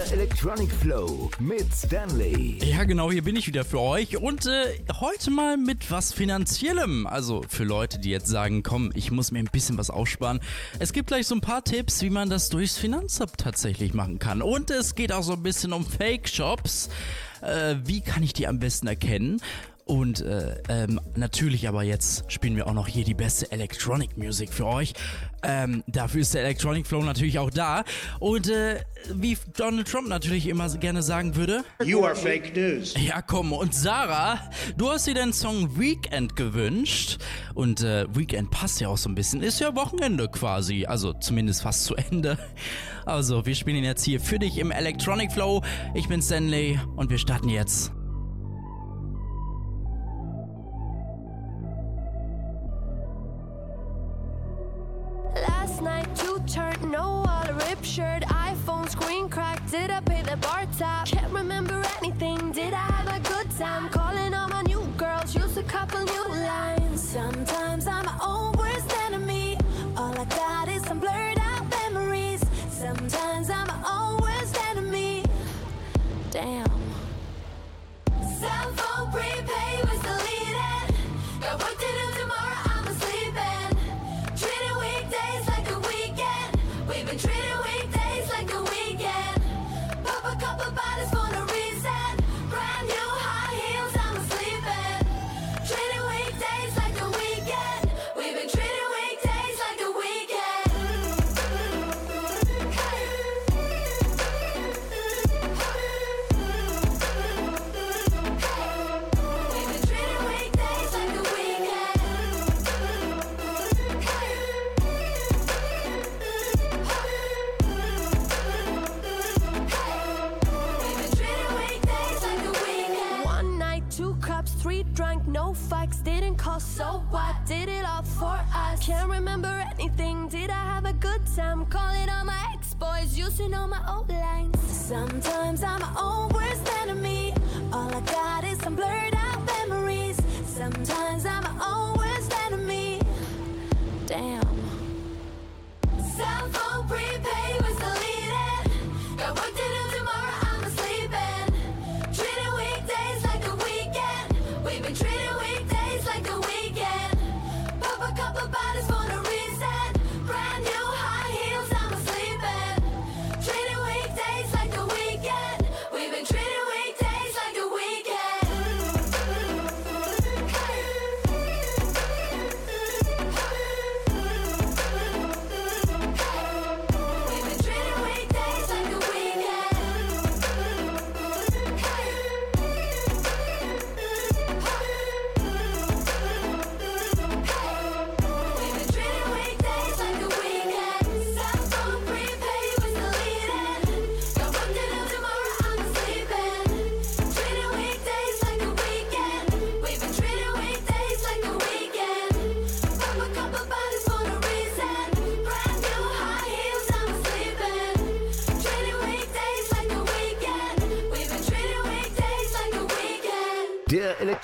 Der Electronic Flow mit Stanley. Ja, genau, hier bin ich wieder für euch und äh, heute mal mit was Finanziellem. Also für Leute, die jetzt sagen, komm, ich muss mir ein bisschen was aufsparen. Es gibt gleich so ein paar Tipps, wie man das durchs Finanzamt tatsächlich machen kann. Und es geht auch so ein bisschen um Fake-Shops. Äh, wie kann ich die am besten erkennen? Und äh, ähm, natürlich aber jetzt spielen wir auch noch hier die beste Electronic Music für euch. Ähm, dafür ist der Electronic Flow natürlich auch da. Und äh, wie Donald Trump natürlich immer gerne sagen würde. You are fake news. Ja, komm. Und Sarah, du hast dir den Song Weekend gewünscht. Und äh, Weekend passt ja auch so ein bisschen. Ist ja Wochenende quasi. Also zumindest fast zu Ende. Also, wir spielen ihn jetzt hier für dich im Electronic Flow. Ich bin Stanley und wir starten jetzt. No wall, rip shirt, iPhone screen cracked. Did I pay the bar tab? Can't remember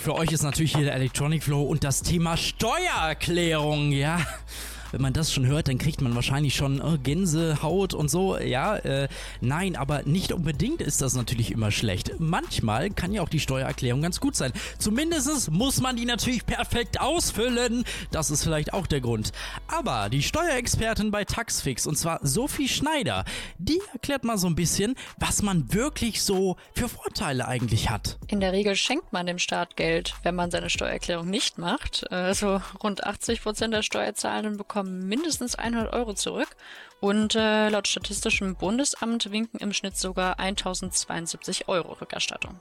Für euch ist natürlich hier der Electronic Flow und das Thema Steuererklärung, ja. Wenn man das schon hört, dann kriegt man wahrscheinlich schon äh, Gänsehaut und so. Ja, äh, nein, aber nicht unbedingt ist das natürlich immer schlecht. Manchmal kann ja auch die Steuererklärung ganz gut sein. Zumindest muss man die natürlich perfekt ausfüllen. Das ist vielleicht auch der Grund. Aber die Steuerexpertin bei Taxfix, und zwar Sophie Schneider, die erklärt mal so ein bisschen, was man wirklich so für Vorteile eigentlich hat. In der Regel schenkt man dem Staat Geld, wenn man seine Steuererklärung nicht macht. Also rund 80 Prozent der Steuerzahlenden bekommen mindestens 100 Euro zurück. Und äh, laut Statistischem Bundesamt winken im Schnitt sogar 1072 Euro Rückerstattung.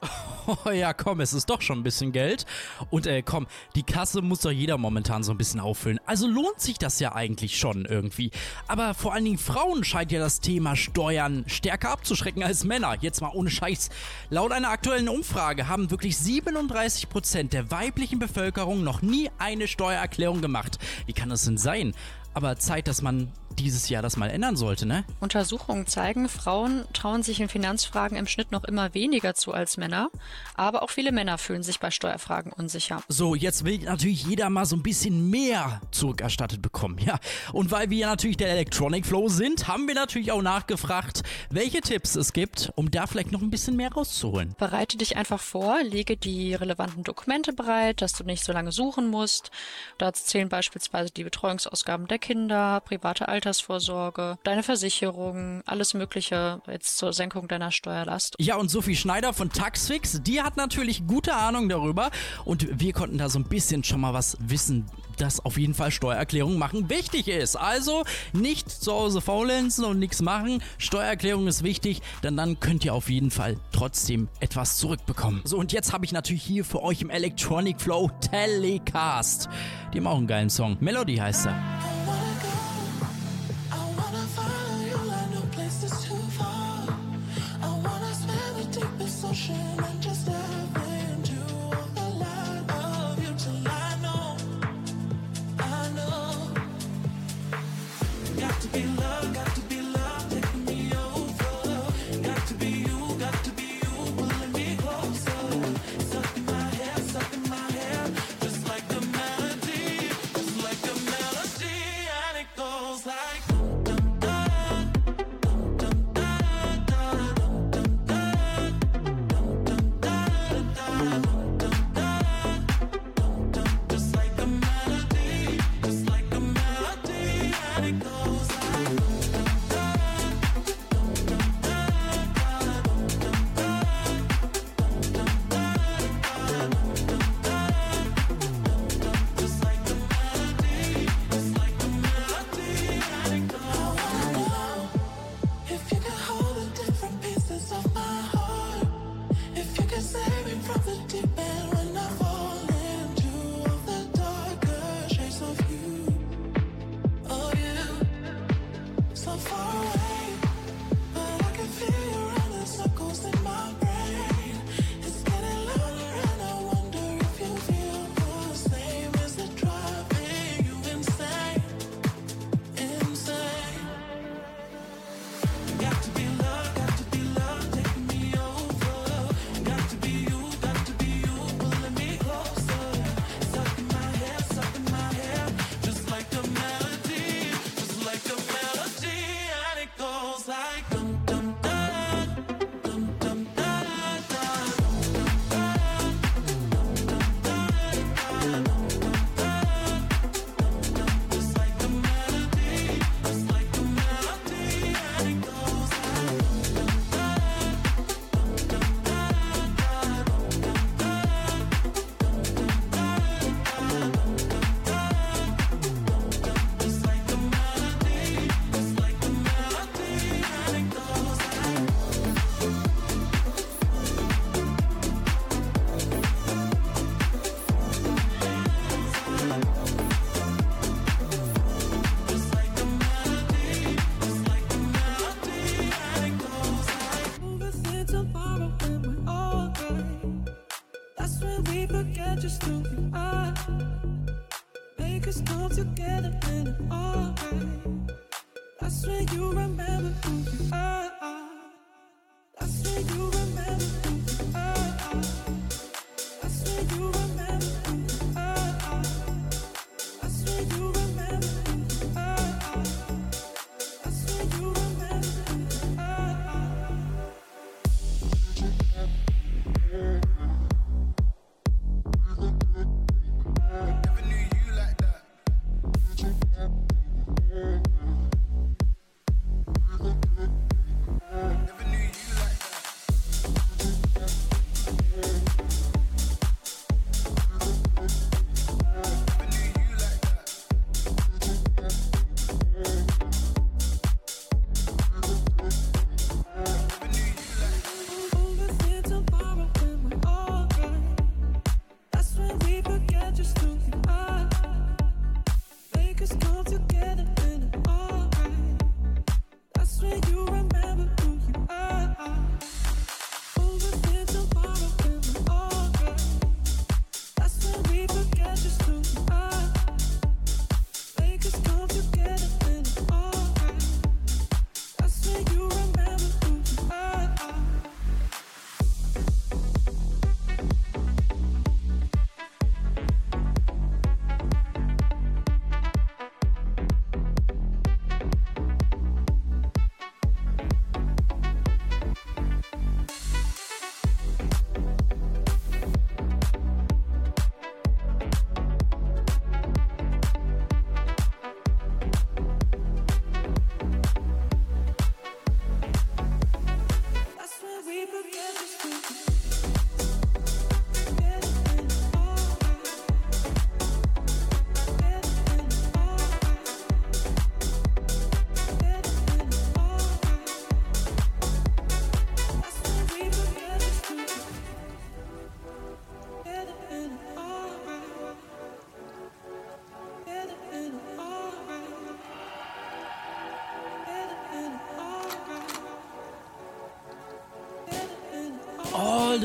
Oh ja, komm, es ist doch schon ein bisschen Geld. Und äh, komm, die Kasse muss doch jeder momentan so ein bisschen auffüllen. Also lohnt sich das ja eigentlich schon irgendwie. Aber vor allen Dingen Frauen scheint ja das Thema Steuern stärker abzuschrecken als Männer. Jetzt mal ohne Scheiß. Laut einer aktuellen Umfrage haben wirklich 37% der weiblichen Bevölkerung noch nie eine Steuererklärung gemacht. Wie kann das denn sein? Aber Zeit, dass man dieses Jahr das mal ändern sollte, ne? Untersuchungen zeigen, Frauen trauen sich in Finanzfragen im Schnitt noch immer weniger zu als Männer. Aber auch viele Männer fühlen sich bei Steuerfragen unsicher. So, jetzt will natürlich jeder mal so ein bisschen mehr zurückerstattet bekommen, ja. Und weil wir natürlich der Electronic Flow sind, haben wir natürlich auch nachgefragt, welche Tipps es gibt, um da vielleicht noch ein bisschen mehr rauszuholen. Bereite dich einfach vor, lege die relevanten Dokumente bereit, dass du nicht so lange suchen musst. Dazu zählen beispielsweise die Betreuungsausgaben der Kinder, private Altersvorsorge, deine Versicherung, alles Mögliche jetzt zur Senkung deiner Steuerlast. Ja, und Sophie Schneider von Taxfix, die hat natürlich gute Ahnung darüber und wir konnten da so ein bisschen schon mal was wissen, dass auf jeden Fall Steuererklärung machen wichtig ist. Also nicht zu Hause faulenzen und nichts machen. Steuererklärung ist wichtig, denn dann könnt ihr auf jeden Fall trotzdem etwas zurückbekommen. So, und jetzt habe ich natürlich hier für euch im Electronic Flow Telecast. Die haben auch einen geilen Song. Melody heißt er.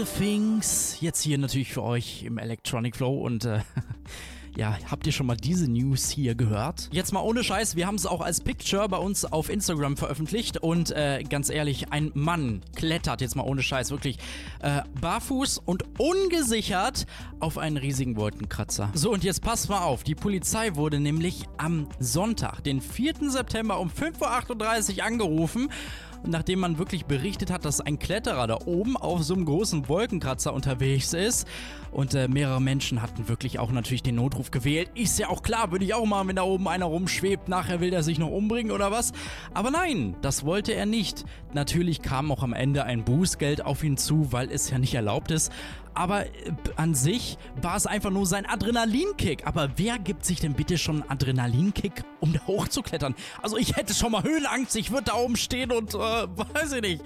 The Things. Jetzt hier natürlich für euch im Electronic Flow und äh, ja, habt ihr schon mal diese News hier gehört? Jetzt mal ohne Scheiß, wir haben es auch als Picture bei uns auf Instagram veröffentlicht und äh, ganz ehrlich, ein Mann klettert jetzt mal ohne Scheiß wirklich äh, barfuß und ungesichert auf einen riesigen Wolkenkratzer. So und jetzt passt mal auf, die Polizei wurde nämlich am Sonntag, den 4. September um 5.38 Uhr angerufen nachdem man wirklich berichtet hat, dass ein Kletterer da oben auf so einem großen Wolkenkratzer unterwegs ist. Und äh, mehrere Menschen hatten wirklich auch natürlich den Notruf gewählt. Ist ja auch klar, würde ich auch machen, wenn da oben einer rumschwebt. Nachher will der sich noch umbringen oder was. Aber nein, das wollte er nicht. Natürlich kam auch am Ende ein Bußgeld auf ihn zu, weil es ja nicht erlaubt ist. Aber äh, an sich war es einfach nur sein Adrenalinkick. Aber wer gibt sich denn bitte schon einen Adrenalinkick, um da hochzuklettern? Also ich hätte schon mal Höhenangst, ich würde da oben stehen und äh, weiß ich nicht.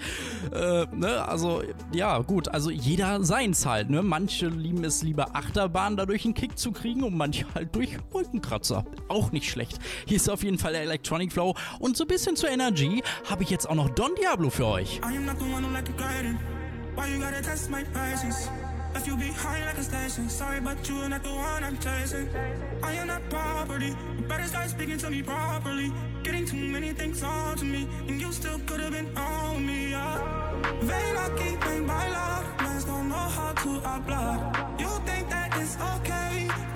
Äh, ne? Also ja, gut, also jeder seins halt. Ne? Manche lieben es lieber Achterbahn dadurch einen Kick zu kriegen und manche halt durch Wolkenkratzer. Auch nicht schlecht. Hier ist auf jeden Fall der Electronic Flow und so ein bisschen zur Energy habe ich jetzt auch noch Don Diablo für euch. I am not the one who like to guide Why you gotta test my patience? Left you behind like a station. Sorry, but you're not the one I'm chasing. I am not property. You better start speaking to me properly. Getting too many things on to me, and you still could have been on me. Yeah. They not keeping by law. Mans don't know how to hablar. You think that it's okay?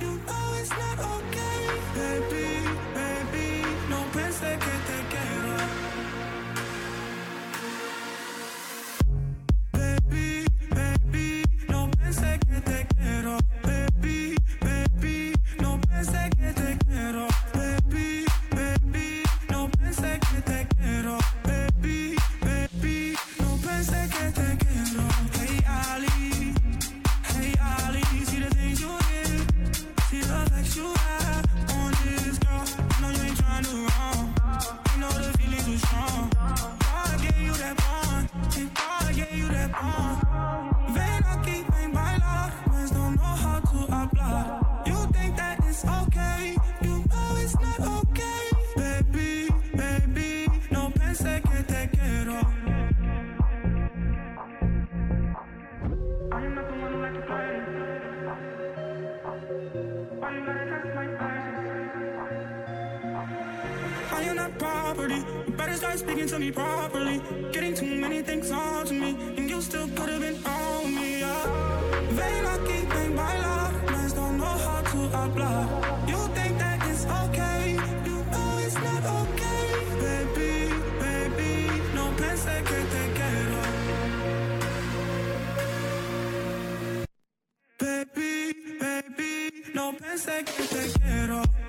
No pensé que te quiero.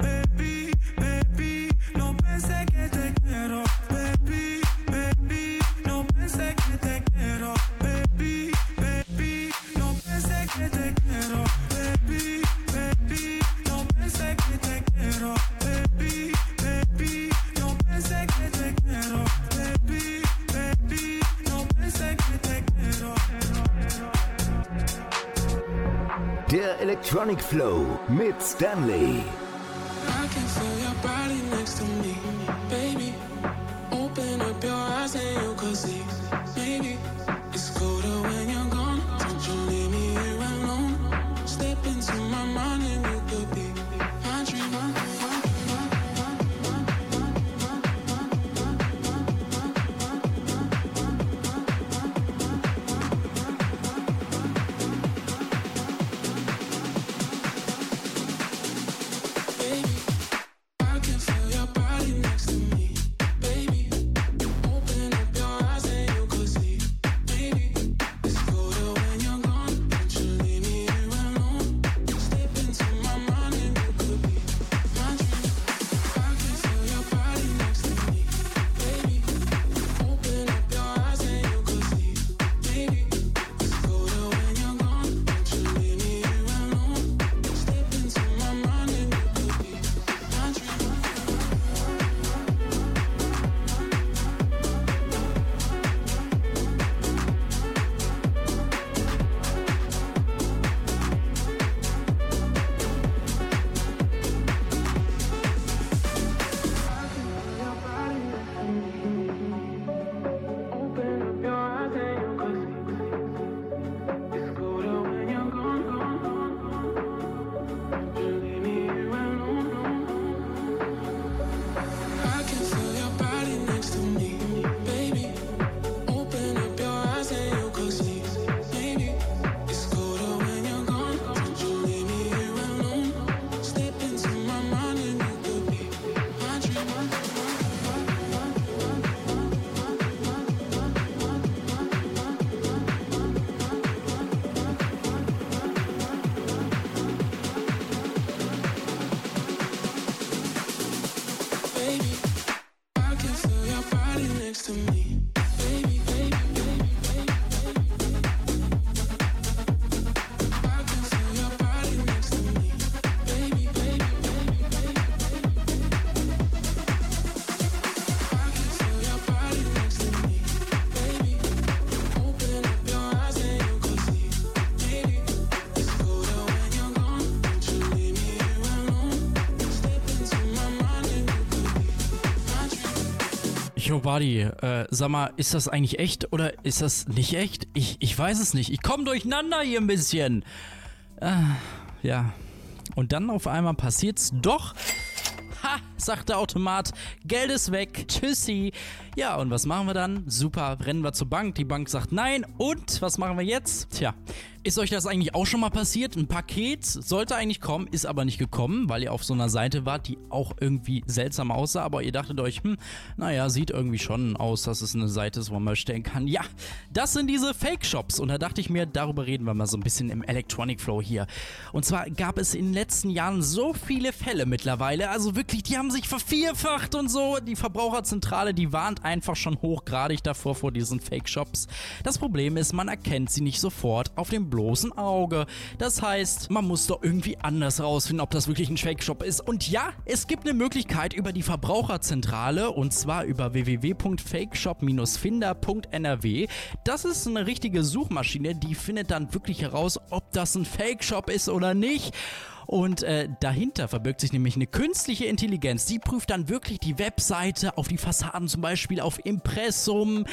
Electronic Flow mit Stanley. Buddy, äh, sag mal, ist das eigentlich echt oder ist das nicht echt? Ich, ich weiß es nicht. Ich komme durcheinander hier ein bisschen. Äh, ja. Und dann auf einmal passiert's doch. Ha, sagt der Automat. Geld ist weg. Tschüssi. Ja, und was machen wir dann? Super, rennen wir zur Bank. Die Bank sagt nein. Und was machen wir jetzt? Tja, ist euch das eigentlich auch schon mal passiert? Ein Paket sollte eigentlich kommen, ist aber nicht gekommen, weil ihr auf so einer Seite wart, die auch irgendwie seltsam aussah. Aber ihr dachtet euch, hm, naja, sieht irgendwie schon aus, dass es eine Seite ist, wo man bestellen kann. Ja, das sind diese Fake-Shops. Und da dachte ich mir, darüber reden wir mal so ein bisschen im Electronic Flow hier. Und zwar gab es in den letzten Jahren so viele Fälle mittlerweile. Also wirklich, die haben sich vervierfacht und so. Die Verbraucherzentrale, die warnt einfach schon hochgradig davor vor diesen Fake-Shops. Das Problem ist, man erkennt sie nicht sofort auf dem bloßen Auge. Das heißt, man muss doch irgendwie anders rausfinden, ob das wirklich ein Fake-Shop ist. Und ja, es gibt eine Möglichkeit über die Verbraucherzentrale und zwar über www.fakeshop-finder.nrw. Das ist eine richtige Suchmaschine, die findet dann wirklich heraus, ob das ein Fake-Shop ist oder nicht. Und äh, dahinter verbirgt sich nämlich eine künstliche Intelligenz. Die prüft dann wirklich die Webseite auf die Fassaden, zum Beispiel auf Impressum.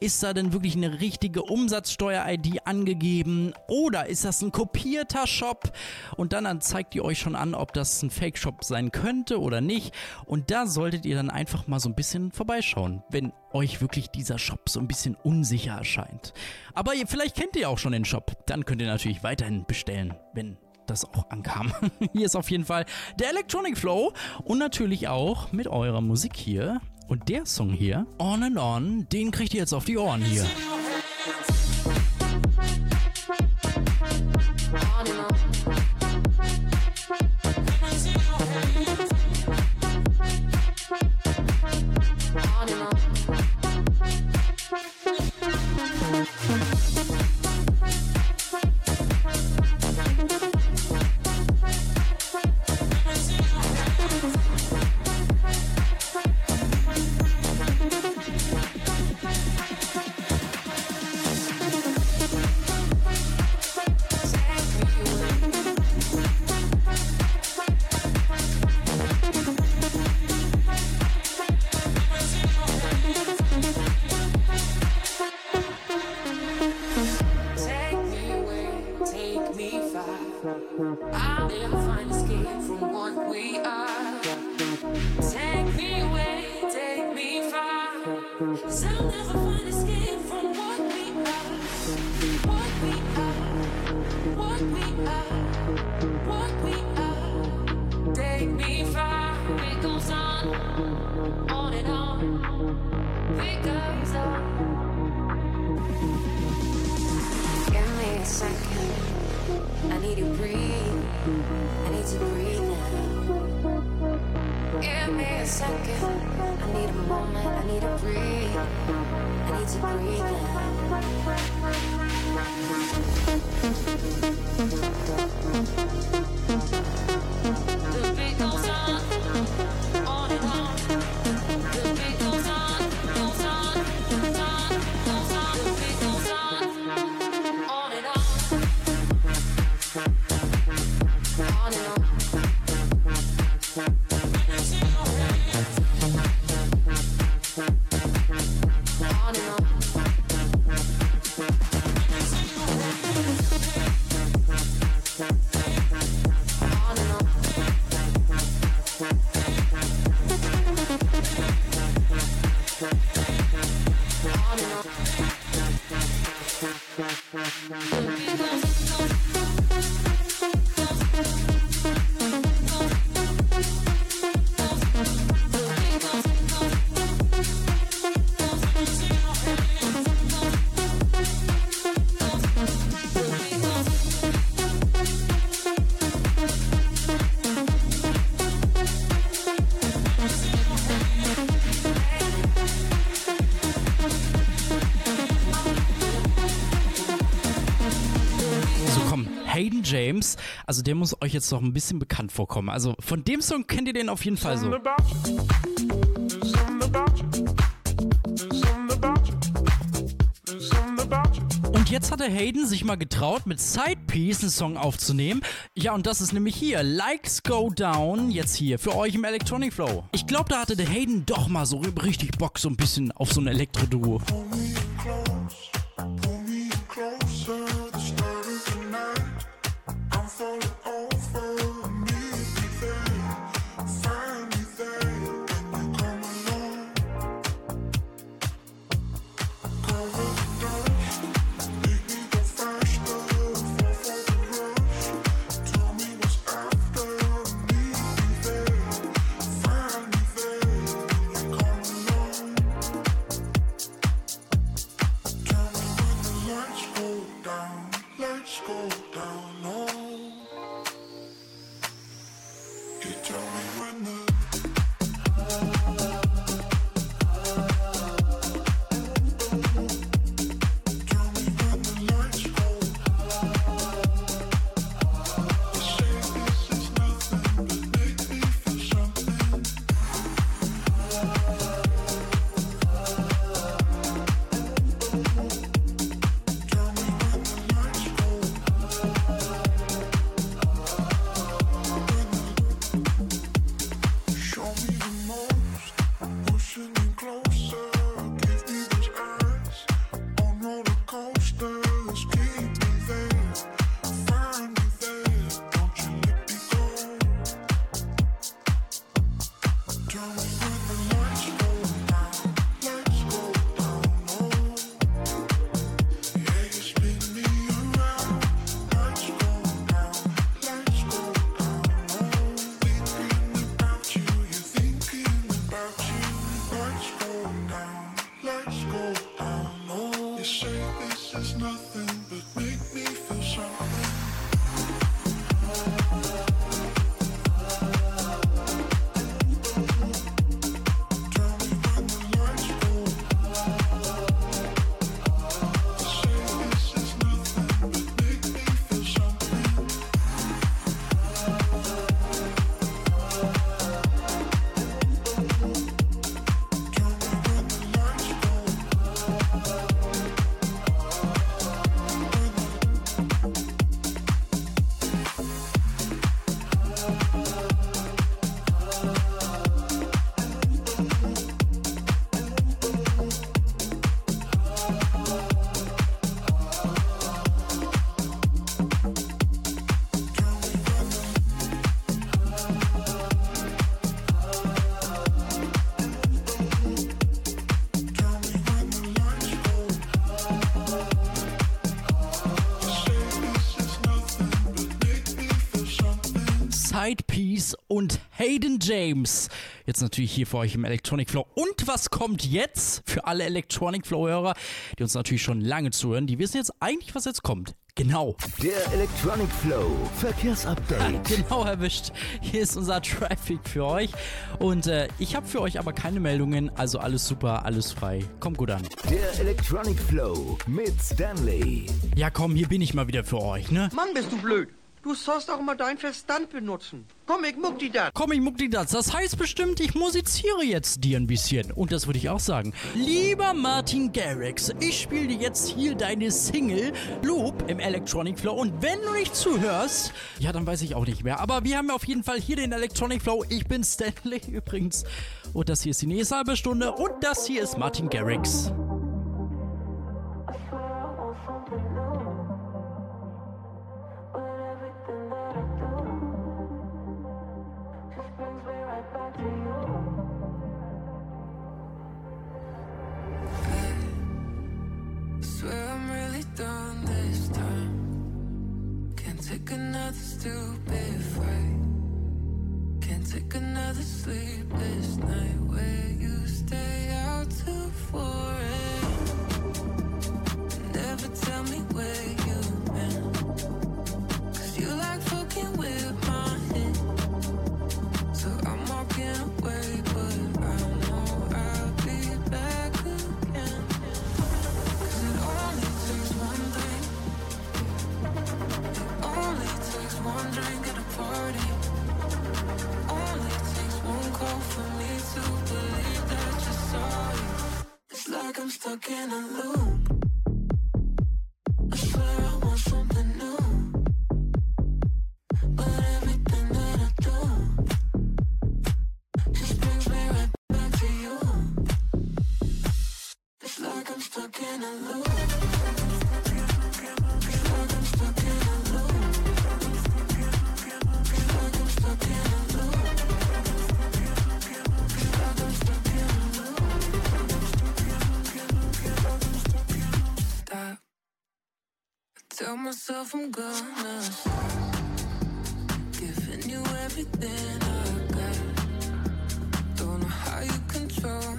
Ist da denn wirklich eine richtige Umsatzsteuer-ID angegeben? Oder ist das ein kopierter Shop? Und dann, dann zeigt die euch schon an, ob das ein Fake-Shop sein könnte oder nicht. Und da solltet ihr dann einfach mal so ein bisschen vorbeischauen, wenn euch wirklich dieser Shop so ein bisschen unsicher erscheint. Aber ihr, vielleicht kennt ihr auch schon den Shop. Dann könnt ihr natürlich weiterhin bestellen, wenn das auch ankam. Hier ist auf jeden Fall der Electronic Flow und natürlich auch mit eurer Musik hier. Und der Song hier, On and On, den kriegt ihr jetzt auf die Ohren hier. Also der muss euch jetzt noch ein bisschen bekannt vorkommen. Also von dem Song kennt ihr den auf jeden Fall so. Und jetzt hatte Hayden sich mal getraut, mit Sidepiece einen Song aufzunehmen. Ja, und das ist nämlich hier, Likes Go Down, jetzt hier für euch im Electronic Flow. Ich glaube, da hatte der Hayden doch mal so richtig Bock, so ein bisschen auf so ein Elektro-Duo. I'm There's nothing. James. Jetzt natürlich hier für euch im Electronic Flow. Und was kommt jetzt für alle Electronic Flow-Hörer, die uns natürlich schon lange zuhören? Die wissen jetzt eigentlich, was jetzt kommt. Genau. Der Electronic Flow Verkehrsupdate. Genau erwischt. Hier ist unser Traffic für euch. Und äh, ich habe für euch aber keine Meldungen. Also alles super, alles frei. Kommt gut an. Der Electronic Flow mit Stanley. Ja, komm, hier bin ich mal wieder für euch, ne? Mann, bist du blöd. Du sollst auch mal deinen Verstand benutzen. Komm, ich muck die dat. Komm, ich muck dir das. Das heißt bestimmt, ich musiziere jetzt dir ein bisschen. Und das würde ich auch sagen. Lieber Martin Garrix, ich spiele dir jetzt hier deine Single Loop im Electronic Flow. Und wenn du nicht zuhörst, ja, dann weiß ich auch nicht mehr. Aber wir haben auf jeden Fall hier den Electronic Flow. Ich bin Stanley übrigens. Und das hier ist die nächste halbe Stunde. Und das hier ist Martin Garrix. Myself I'm gonna. Giving you everything I got. Don't know how you control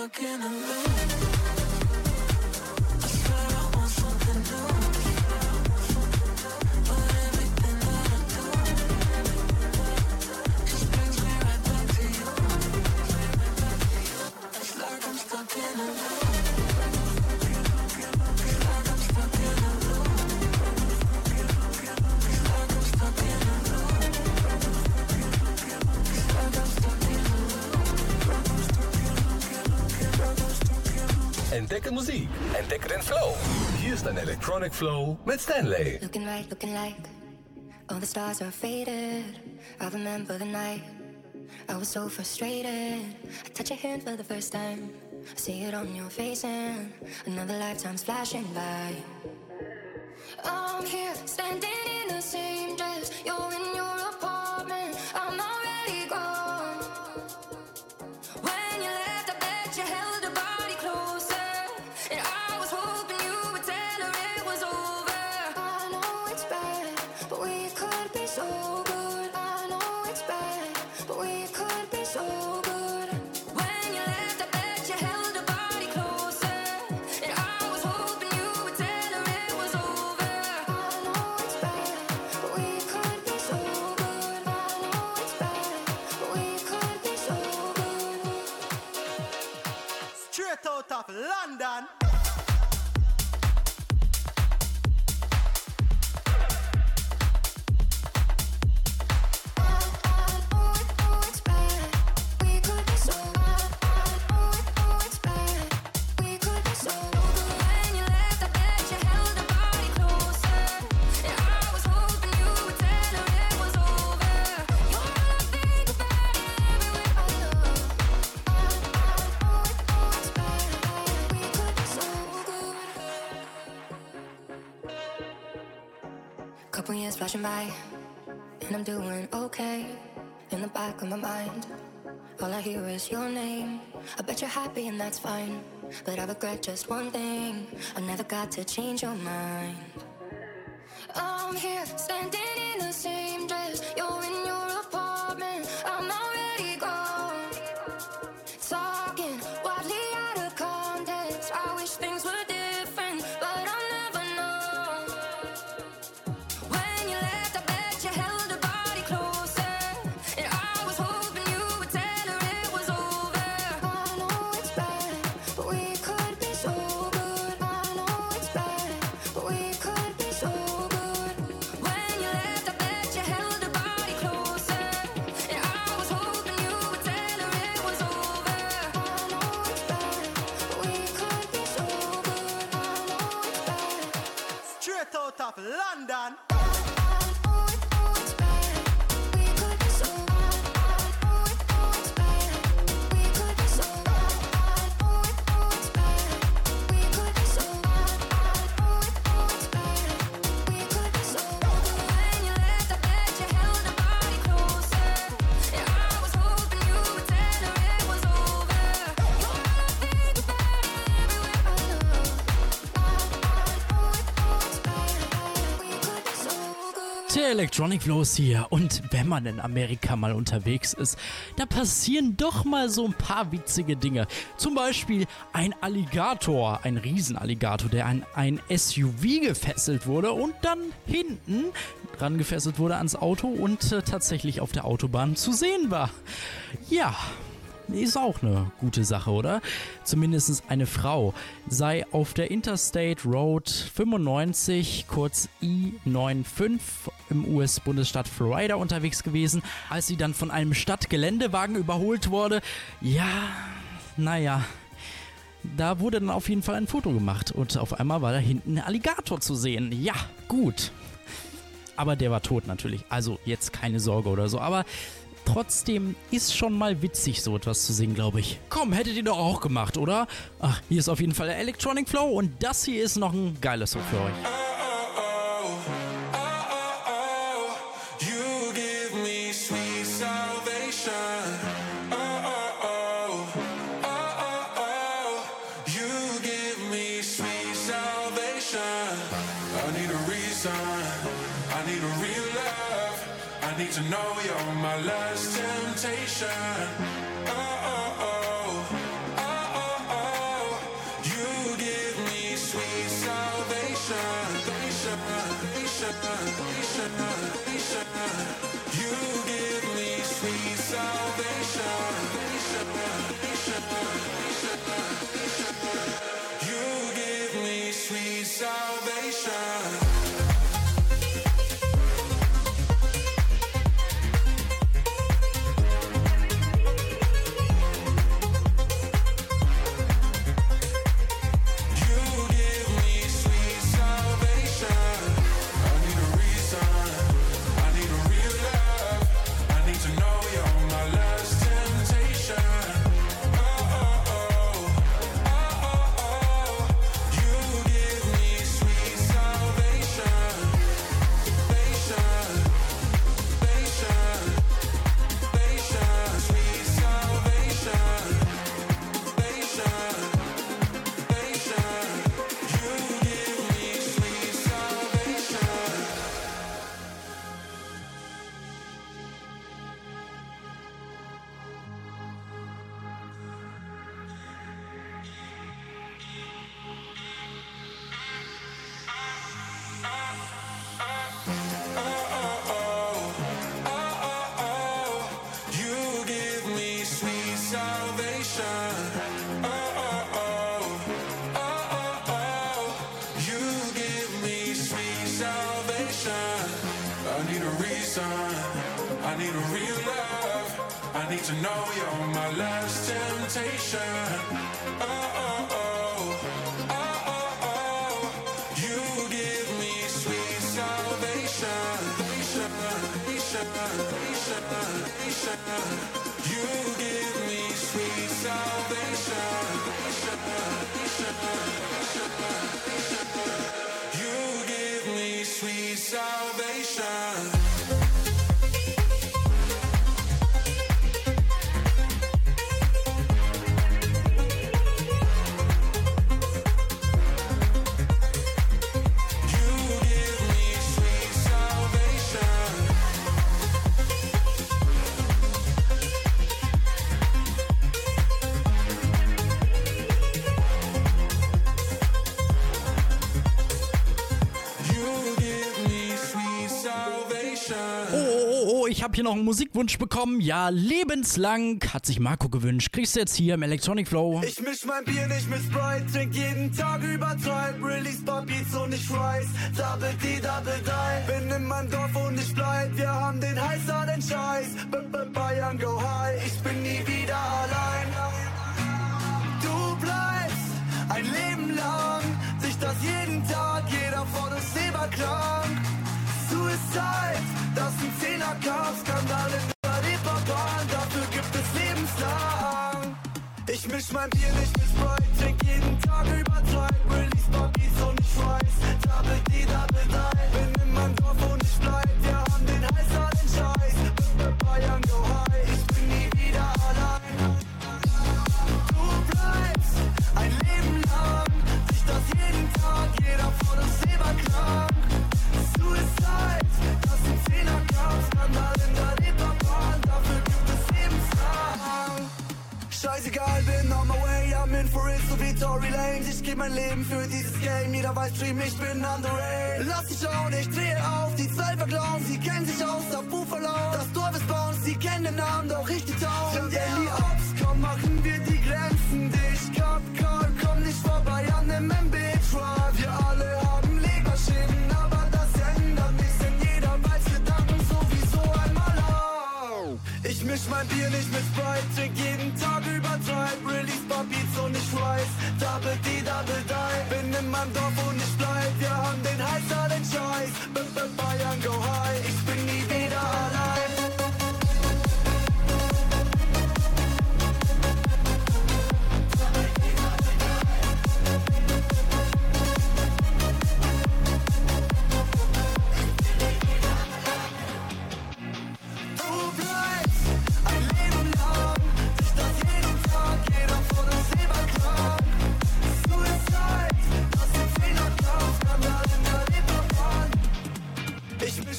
It's like Entdecke Musik, entdecke den Flow. Hier ist ein Electronic Flow mit Stanley. Looking right, looking like all the stars are faded. I remember the night I was so frustrated. I touch your hand for the first time. I see it on your face, and another lifetime's flashing by. I'm here, standing in the same dress. You're in your London. Couple years flashing by, and I'm doing okay. In the back of my mind, all I hear is your name. I bet you're happy, and that's fine. But I regret just one thing I never got to change your mind. Oh, I'm here, standing Electronic Flow ist hier und wenn man in Amerika mal unterwegs ist, da passieren doch mal so ein paar witzige Dinge. Zum Beispiel ein Alligator, ein Riesenalligator, der an ein SUV gefesselt wurde und dann hinten dran gefesselt wurde ans Auto und äh, tatsächlich auf der Autobahn zu sehen war. Ja, ist auch eine gute Sache, oder? Zumindest eine Frau sei auf der Interstate Road 95, kurz I95 im US-Bundesstaat Florida unterwegs gewesen, als sie dann von einem Stadtgeländewagen überholt wurde. Ja, naja. Da wurde dann auf jeden Fall ein Foto gemacht und auf einmal war da hinten ein Alligator zu sehen. Ja, gut. Aber der war tot natürlich. Also jetzt keine Sorge oder so. Aber trotzdem ist schon mal witzig, so etwas zu sehen, glaube ich. Komm, hättet ihr doch auch gemacht, oder? Ach, hier ist auf jeden Fall der Electronic Flow und das hier ist noch ein geiles Song für euch. To know you're my last temptation. Noch einen Musikwunsch bekommen. Ja, lebenslang hat sich Marco gewünscht. Kriegst du jetzt hier im Electronic Flow. Ich misch mein Bier nicht mit Sprite, trink jeden Tag übertreib, release Beats und ich weiß, Double D, Double Die. Bin in meinem Dorf und ich bleib, wir haben den heißer den Scheiß. B -b Bayern go high, ich bin nie wieder allein. Du bleibst ein Leben lang, sich das jeden Tag, jeder vor dem Silberkrank. Suicide, das ein Zehner-Kampf-Skandal in der Reeperbahn, dafür gibt es lebenslang. Ich misch mein Bier nicht mit Sprite, trink jeden Tag übertreib, release Scheißegal, bin on my way, I'm in for it, so wie Tory Lanez. Ich geb mein Leben für dieses Game, jeder weiß, stream, ich bin underrated. Lass dich schauen, ich drehe auf, die Zwölfer klauen, sie kennen sich aus, auf Buffalo. Das Dorf ist uns, sie kennen den Namen, doch ich die Town. Sind Daily Ops, komm, machen wir die Grenzen dicht. Cup Call, komm nicht vorbei an dem MB-Truck. Wir alle haben Leberschäden, aber das ändert nichts, denn jeder weiß, wir danken sowieso einmal auf. Ich misch mein Bier nicht mit Sprite, trink jeden Tag release Beats und ich weiß, Double D, Double Die. Bin in meinem Dorf und ich bleib, wir haben den heißer den Scheiß. B -b Bayern go high, ich bin nie wieder allein.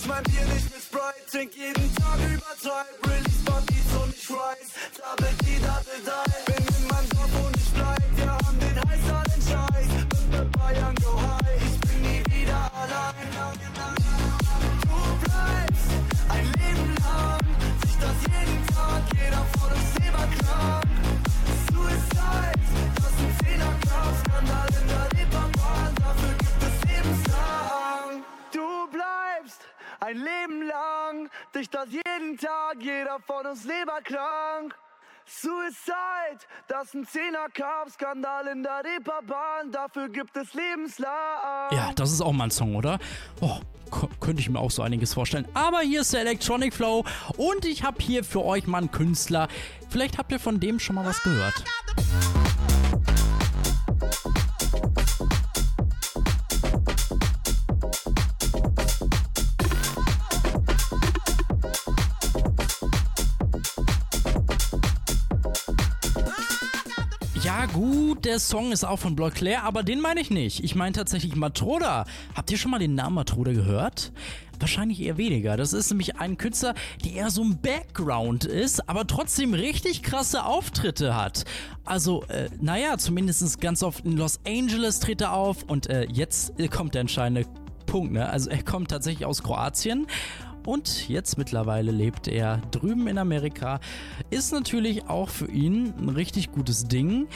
mein Bier nicht mit Sprite, trink jeden Tag über übertreib, release Partys und ich rise, double die, double die, bin in meinem Dorf und ich bleib, wir haben den heißen allen Scheiß, und mit Bayern go high, ich bin nie wieder allein, du bleibst ein Leben lang, sich das jeden Tag, jeder vor dem Silber krank, Suicide, das ist ein Fehler, klar, Skandal in der Reeperbahn, dafür gibt es Lebenslang, du bleibst dich das jeden Tag, jeder von uns leberkrank. Suicide, das ist ein Zehner-Cup-Skandal in der Reeperbahn, dafür gibt es lebenslang. Ja, das ist auch mal ein Song, oder? Oh, könnte ich mir auch so einiges vorstellen. Aber hier ist der Electronic Flow und ich habe hier für euch mal einen Künstler. Vielleicht habt ihr von dem schon mal was gehört. Der Song ist auch von Block Claire, aber den meine ich nicht. Ich meine tatsächlich Matroda. Habt ihr schon mal den Namen Matroda gehört? Wahrscheinlich eher weniger. Das ist nämlich ein Künstler, der eher so ein Background ist, aber trotzdem richtig krasse Auftritte hat. Also, äh, naja, zumindest ganz oft in Los Angeles tritt er auf und äh, jetzt äh, kommt der entscheidende Punkt, ne? Also er kommt tatsächlich aus Kroatien und jetzt mittlerweile lebt er drüben in Amerika. Ist natürlich auch für ihn ein richtig gutes Ding.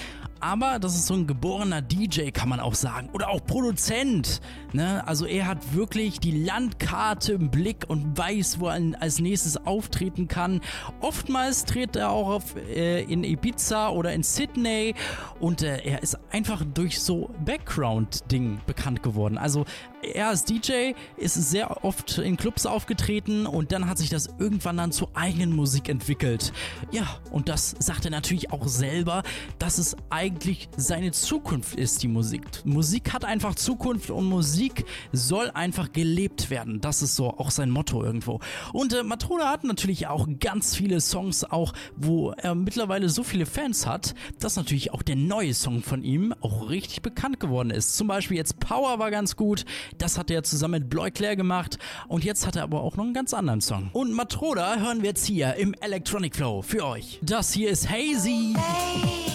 Aber das ist so ein geborener DJ, kann man auch sagen. Oder auch Produzent. Ne? Also er hat wirklich die Landkarte im Blick und weiß, wo er als nächstes auftreten kann. Oftmals tritt er auch auf, äh, in Ibiza oder in Sydney. Und äh, er ist einfach durch so Background-Ding bekannt geworden. Also er als DJ ist sehr oft in Clubs aufgetreten und dann hat sich das irgendwann dann zur eigenen Musik entwickelt. Ja, und das sagt er natürlich auch selber, dass es eigentlich seine Zukunft ist, die Musik. Musik hat einfach Zukunft und Musik soll einfach gelebt werden. Das ist so auch sein Motto irgendwo. Und äh, Matroda hat natürlich auch ganz viele Songs, auch wo er mittlerweile so viele Fans hat, dass natürlich auch der neue Song von ihm auch richtig bekannt geworden ist. Zum Beispiel jetzt Power war ganz gut. Das hat er zusammen mit Bloy Claire gemacht. Und jetzt hat er aber auch noch einen ganz anderen Song. Und Matroda hören wir jetzt hier im Electronic Flow für euch. Das hier ist Hazy. Baby,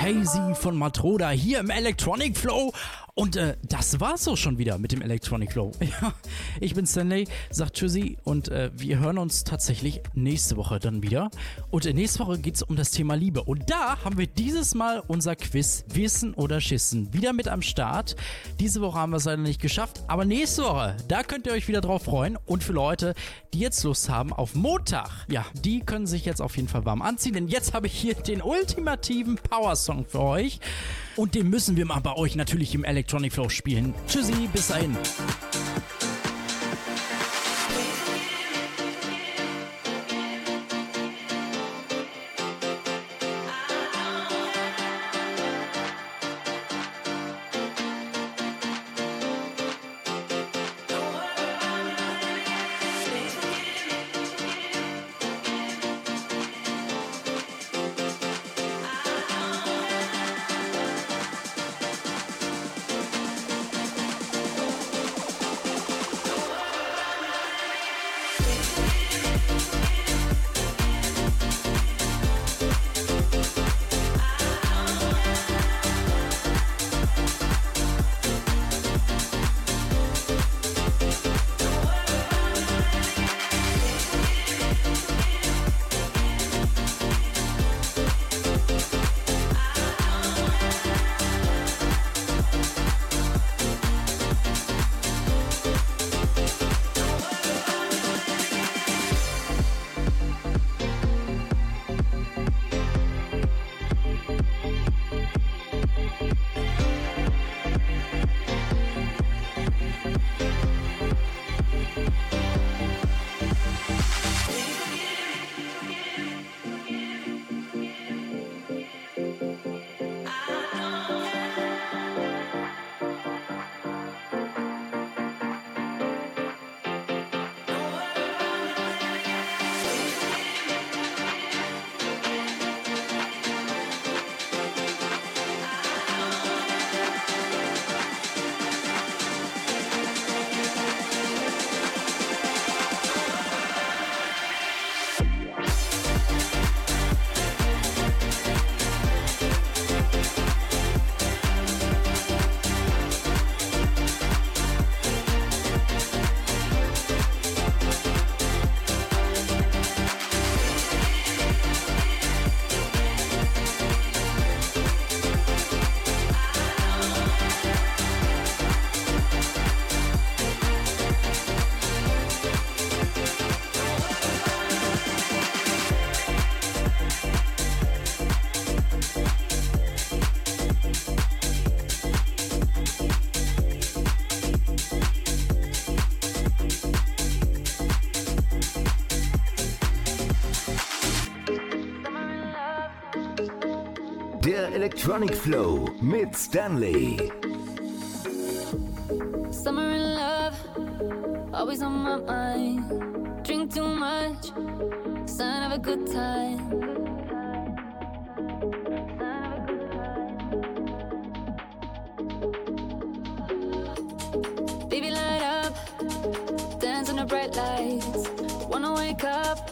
Hazy von Matroda hier im Electronic Flow. Und äh, das war's auch schon wieder mit dem Electronic Flow. Ja, ich bin Stanley, sagt Tschüssi und äh, wir hören uns tatsächlich nächste Woche dann wieder. Und äh, nächste Woche geht's um das Thema Liebe. Und da haben wir dieses Mal unser Quiz Wissen oder Schissen wieder mit am Start. Diese Woche haben wir es leider nicht geschafft, aber nächste Woche, da könnt ihr euch wieder drauf freuen. Und für Leute, die jetzt Lust haben auf Montag, ja, die können sich jetzt auf jeden Fall warm anziehen, denn jetzt habe ich hier den ultimativen Power-Song für euch. Und den müssen wir mal bei euch natürlich im Electronic Flow spielen. Tschüssi, bis dahin. Der Electronic Flow mit Stanley. Summer in love, always on my mind. Drink too much, sign of a good time. Baby, light up, dance in the bright lights. Wanna wake up,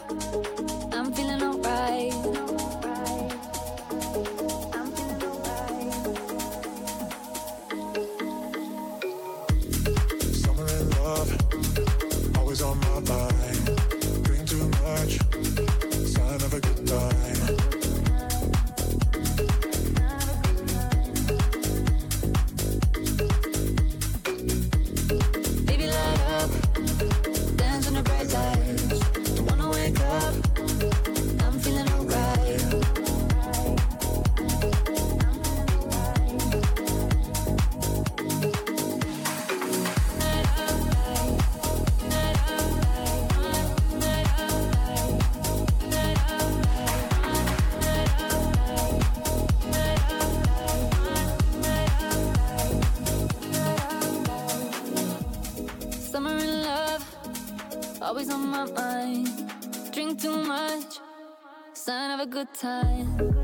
time.